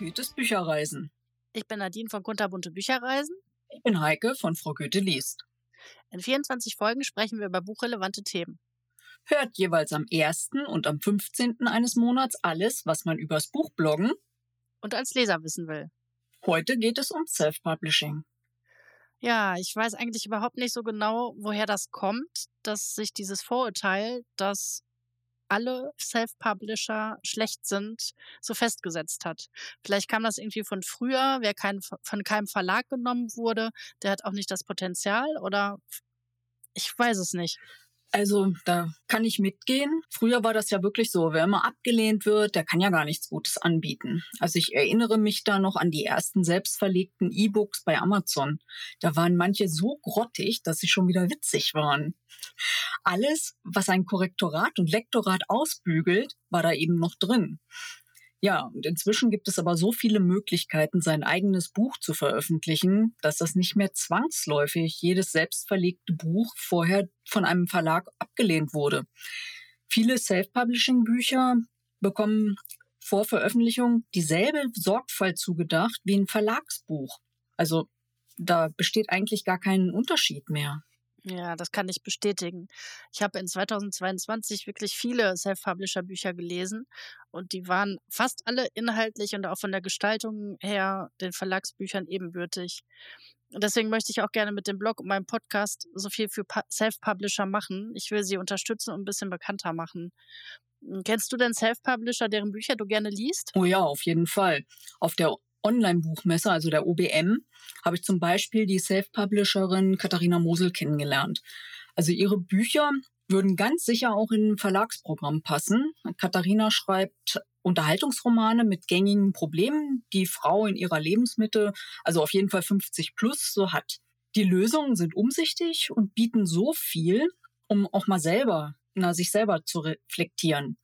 Goethes Bücherreisen. Ich bin Nadine von Kunterbunte Bücherreisen. Ich bin Heike von Frau Goethe liest. In 24 Folgen sprechen wir über buchrelevante Themen. Hört jeweils am 1. und am 15. eines Monats alles, was man übers Buch bloggen und als Leser wissen will. Heute geht es um Self-Publishing. Ja, ich weiß eigentlich überhaupt nicht so genau, woher das kommt, dass sich dieses Vorurteil, dass alle Self-Publisher schlecht sind, so festgesetzt hat. Vielleicht kam das irgendwie von früher, wer kein, von keinem Verlag genommen wurde, der hat auch nicht das Potenzial oder ich weiß es nicht. Also da kann ich mitgehen. Früher war das ja wirklich so, wer immer abgelehnt wird, der kann ja gar nichts Gutes anbieten. Also ich erinnere mich da noch an die ersten selbstverlegten E-Books bei Amazon. Da waren manche so grottig, dass sie schon wieder witzig waren. Alles, was ein Korrektorat und Lektorat ausbügelt, war da eben noch drin. Ja, und inzwischen gibt es aber so viele Möglichkeiten, sein eigenes Buch zu veröffentlichen, dass das nicht mehr zwangsläufig jedes selbstverlegte Buch vorher von einem Verlag abgelehnt wurde. Viele Self-Publishing-Bücher bekommen vor Veröffentlichung dieselbe Sorgfalt zugedacht wie ein Verlagsbuch. Also da besteht eigentlich gar kein Unterschied mehr. Ja, das kann ich bestätigen. Ich habe in 2022 wirklich viele Self-Publisher-Bücher gelesen und die waren fast alle inhaltlich und auch von der Gestaltung her den Verlagsbüchern ebenbürtig. Deswegen möchte ich auch gerne mit dem Blog und meinem Podcast so viel für Self-Publisher machen. Ich will sie unterstützen und ein bisschen bekannter machen. Kennst du denn Self-Publisher, deren Bücher du gerne liest? Oh ja, auf jeden Fall. Auf der Online-Buchmesse, also der OBM, habe ich zum Beispiel die Self-Publisherin Katharina Mosel kennengelernt. Also ihre Bücher würden ganz sicher auch in ein Verlagsprogramm passen. Katharina schreibt Unterhaltungsromane mit gängigen Problemen, die Frau in ihrer Lebensmitte, also auf jeden Fall 50 plus, so hat. Die Lösungen sind umsichtig und bieten so viel, um auch mal selber, na, sich selber zu reflektieren.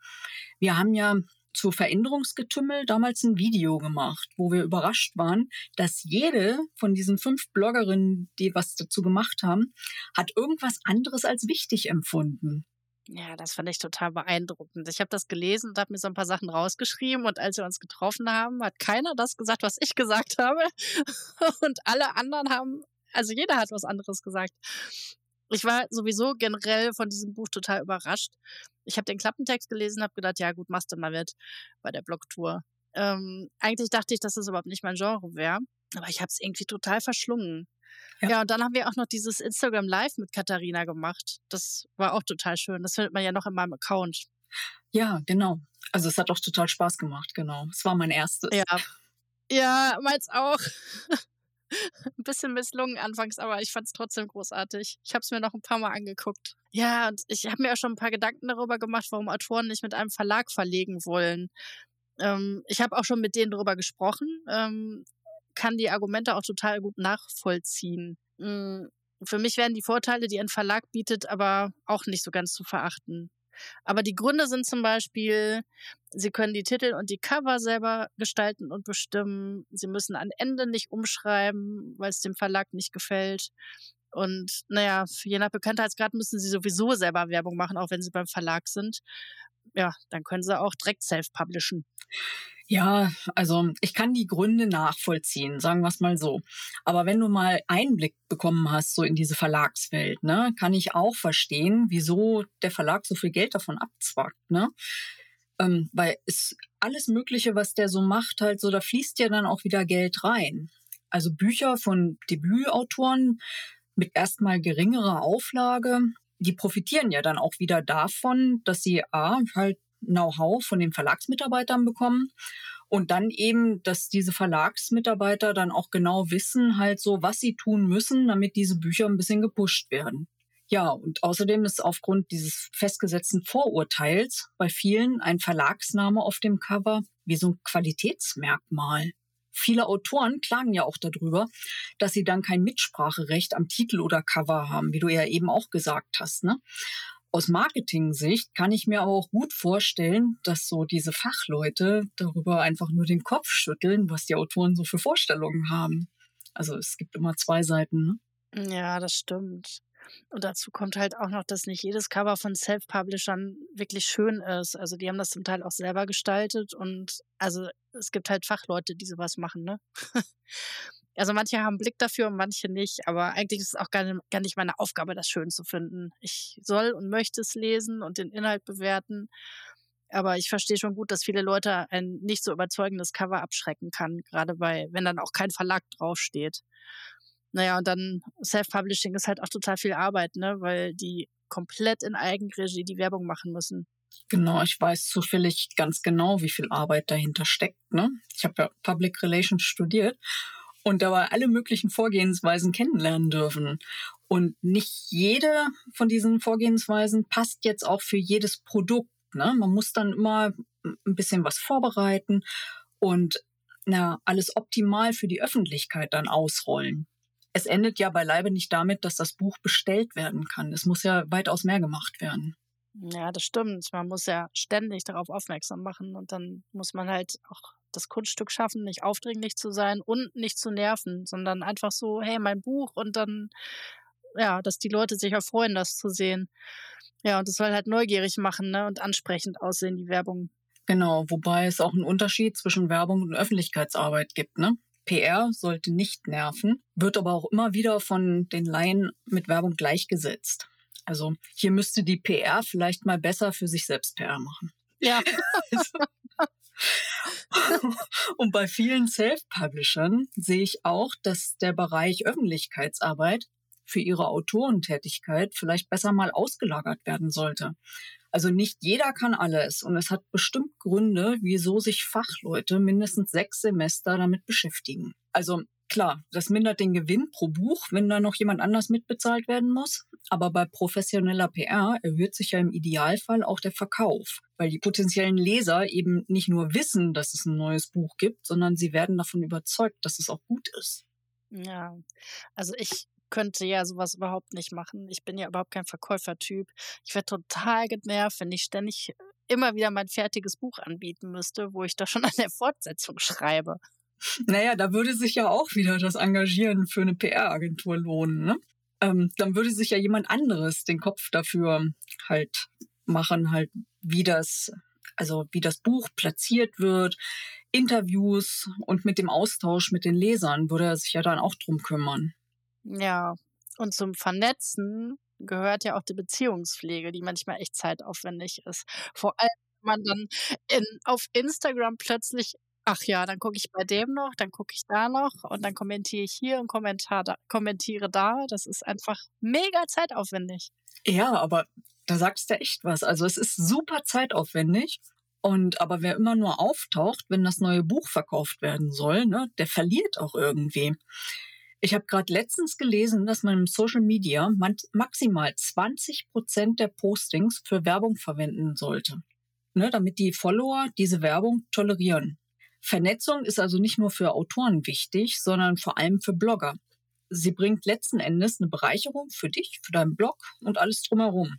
Wir haben ja zu Veränderungsgetümmel damals ein Video gemacht, wo wir überrascht waren, dass jede von diesen fünf Bloggerinnen, die was dazu gemacht haben, hat irgendwas anderes als wichtig empfunden. Ja, das fand ich total beeindruckend. Ich habe das gelesen und habe mir so ein paar Sachen rausgeschrieben und als wir uns getroffen haben, hat keiner das gesagt, was ich gesagt habe und alle anderen haben, also jeder hat was anderes gesagt. Ich war sowieso generell von diesem Buch total überrascht. Ich habe den Klappentext gelesen, habe gedacht, ja gut, machst du mal mit bei der Blogtour. Ähm, eigentlich dachte ich, dass das überhaupt nicht mein Genre wäre, aber ich habe es irgendwie total verschlungen. Ja. ja, und dann haben wir auch noch dieses Instagram Live mit Katharina gemacht. Das war auch total schön. Das findet man ja noch in meinem Account. Ja, genau. Also es hat auch total Spaß gemacht, genau. Es war mein erstes. Ja. Ja, meins auch. ein bisschen misslungen anfangs, aber ich fand es trotzdem großartig. Ich habe es mir noch ein paar Mal angeguckt. Ja, und ich habe mir auch schon ein paar Gedanken darüber gemacht, warum Autoren nicht mit einem Verlag verlegen wollen. Ähm, ich habe auch schon mit denen darüber gesprochen, ähm, kann die Argumente auch total gut nachvollziehen. Mhm. Für mich werden die Vorteile, die ein Verlag bietet, aber auch nicht so ganz zu verachten. Aber die Gründe sind zum Beispiel, Sie können die Titel und die Cover selber gestalten und bestimmen. Sie müssen ein Ende nicht umschreiben, weil es dem Verlag nicht gefällt. Und naja, je nach Bekanntheitsgrad müssen Sie sowieso selber Werbung machen, auch wenn Sie beim Verlag sind. Ja, dann können Sie auch direkt self-publishen. Ja, also ich kann die Gründe nachvollziehen, sagen wir es mal so. Aber wenn du mal Einblick bekommen hast, so in diese Verlagswelt, ne, kann ich auch verstehen, wieso der Verlag so viel Geld davon abzwackt, ne? Ähm, weil es alles Mögliche, was der so macht, halt so, da fließt ja dann auch wieder Geld rein. Also Bücher von Debütautoren mit erstmal geringerer Auflage, die profitieren ja dann auch wieder davon, dass sie A, halt Know-how von den Verlagsmitarbeitern bekommen und dann eben, dass diese Verlagsmitarbeiter dann auch genau wissen, halt so, was sie tun müssen, damit diese Bücher ein bisschen gepusht werden. Ja, und außerdem ist aufgrund dieses festgesetzten Vorurteils bei vielen ein Verlagsname auf dem Cover wie so ein Qualitätsmerkmal. Viele Autoren klagen ja auch darüber, dass sie dann kein Mitspracherecht am Titel oder Cover haben, wie du ja eben auch gesagt hast. Ne? Aus Marketing-Sicht kann ich mir aber auch gut vorstellen, dass so diese Fachleute darüber einfach nur den Kopf schütteln, was die Autoren so für Vorstellungen haben. Also es gibt immer zwei Seiten. Ne? Ja, das stimmt. Und dazu kommt halt auch noch, dass nicht jedes Cover von Self-Publishern wirklich schön ist. Also die haben das zum Teil auch selber gestaltet und also es gibt halt Fachleute, die sowas machen, ne? Also manche haben Blick dafür und manche nicht, aber eigentlich ist es auch gar nicht, gar nicht meine Aufgabe, das schön zu finden. Ich soll und möchte es lesen und den Inhalt bewerten. Aber ich verstehe schon gut, dass viele Leute ein nicht so überzeugendes Cover abschrecken kann, gerade bei, wenn dann auch kein Verlag draufsteht. Naja, und dann Self-Publishing ist halt auch total viel Arbeit, ne, weil die komplett in Eigenregie die Werbung machen müssen. Genau, ich weiß zufällig ganz genau, wie viel Arbeit dahinter steckt. Ne? Ich habe ja Public Relations studiert und dabei alle möglichen Vorgehensweisen kennenlernen dürfen. Und nicht jede von diesen Vorgehensweisen passt jetzt auch für jedes Produkt. Ne? Man muss dann immer ein bisschen was vorbereiten und na, alles optimal für die Öffentlichkeit dann ausrollen. Es endet ja beileibe nicht damit, dass das Buch bestellt werden kann. Es muss ja weitaus mehr gemacht werden. Ja, das stimmt. Man muss ja ständig darauf aufmerksam machen und dann muss man halt auch das Kunststück schaffen, nicht aufdringlich zu sein und nicht zu nerven, sondern einfach so, hey, mein Buch und dann, ja, dass die Leute sich erfreuen, das zu sehen. Ja, und das soll halt neugierig machen ne? und ansprechend aussehen, die Werbung. Genau, wobei es auch einen Unterschied zwischen Werbung und Öffentlichkeitsarbeit gibt, ne? PR sollte nicht nerven, wird aber auch immer wieder von den Laien mit Werbung gleichgesetzt. Also hier müsste die PR vielleicht mal besser für sich selbst PR machen. Ja. Und bei vielen Self-Publishern sehe ich auch, dass der Bereich Öffentlichkeitsarbeit für ihre Autorentätigkeit vielleicht besser mal ausgelagert werden sollte. Also nicht jeder kann alles und es hat bestimmt Gründe, wieso sich Fachleute mindestens sechs Semester damit beschäftigen. Also Klar, das mindert den Gewinn pro Buch, wenn da noch jemand anders mitbezahlt werden muss. Aber bei professioneller PR erhöht sich ja im Idealfall auch der Verkauf, weil die potenziellen Leser eben nicht nur wissen, dass es ein neues Buch gibt, sondern sie werden davon überzeugt, dass es auch gut ist. Ja, also ich könnte ja sowas überhaupt nicht machen. Ich bin ja überhaupt kein Verkäufertyp. Ich wäre total genervt, wenn ich ständig immer wieder mein fertiges Buch anbieten müsste, wo ich da schon an der Fortsetzung schreibe. Naja, da würde sich ja auch wieder das Engagieren für eine PR-Agentur lohnen. Ne? Ähm, dann würde sich ja jemand anderes den Kopf dafür halt machen, halt wie das, also wie das Buch platziert wird, Interviews und mit dem Austausch mit den Lesern würde er sich ja dann auch drum kümmern. Ja, und zum Vernetzen gehört ja auch die Beziehungspflege, die manchmal echt zeitaufwendig ist. Vor allem, wenn man dann in, auf Instagram plötzlich ach ja, dann gucke ich bei dem noch, dann gucke ich da noch und dann kommentiere ich hier und Kommentar da, kommentiere da. Das ist einfach mega zeitaufwendig. Ja, aber da sagst du echt was. Also es ist super zeitaufwendig. Und aber wer immer nur auftaucht, wenn das neue Buch verkauft werden soll, ne, der verliert auch irgendwie. Ich habe gerade letztens gelesen, dass man im Social Media maximal 20 Prozent der Postings für Werbung verwenden sollte, ne, damit die Follower diese Werbung tolerieren. Vernetzung ist also nicht nur für Autoren wichtig, sondern vor allem für Blogger. Sie bringt letzten Endes eine Bereicherung für dich, für deinen Blog und alles drumherum.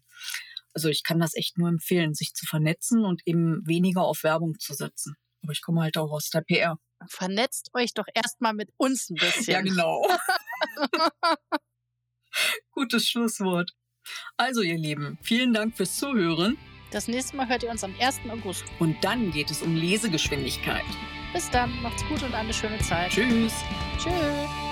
Also ich kann das echt nur empfehlen, sich zu vernetzen und eben weniger auf Werbung zu setzen. Aber ich komme halt auch aus der PR. Vernetzt euch doch erstmal mit uns ein bisschen. Ja, genau. Gutes Schlusswort. Also, ihr Lieben, vielen Dank fürs Zuhören. Das nächste Mal hört ihr uns am 1. August. Und dann geht es um Lesegeschwindigkeit. Bis dann, macht's gut und eine schöne Zeit. Tschüss. Tschüss.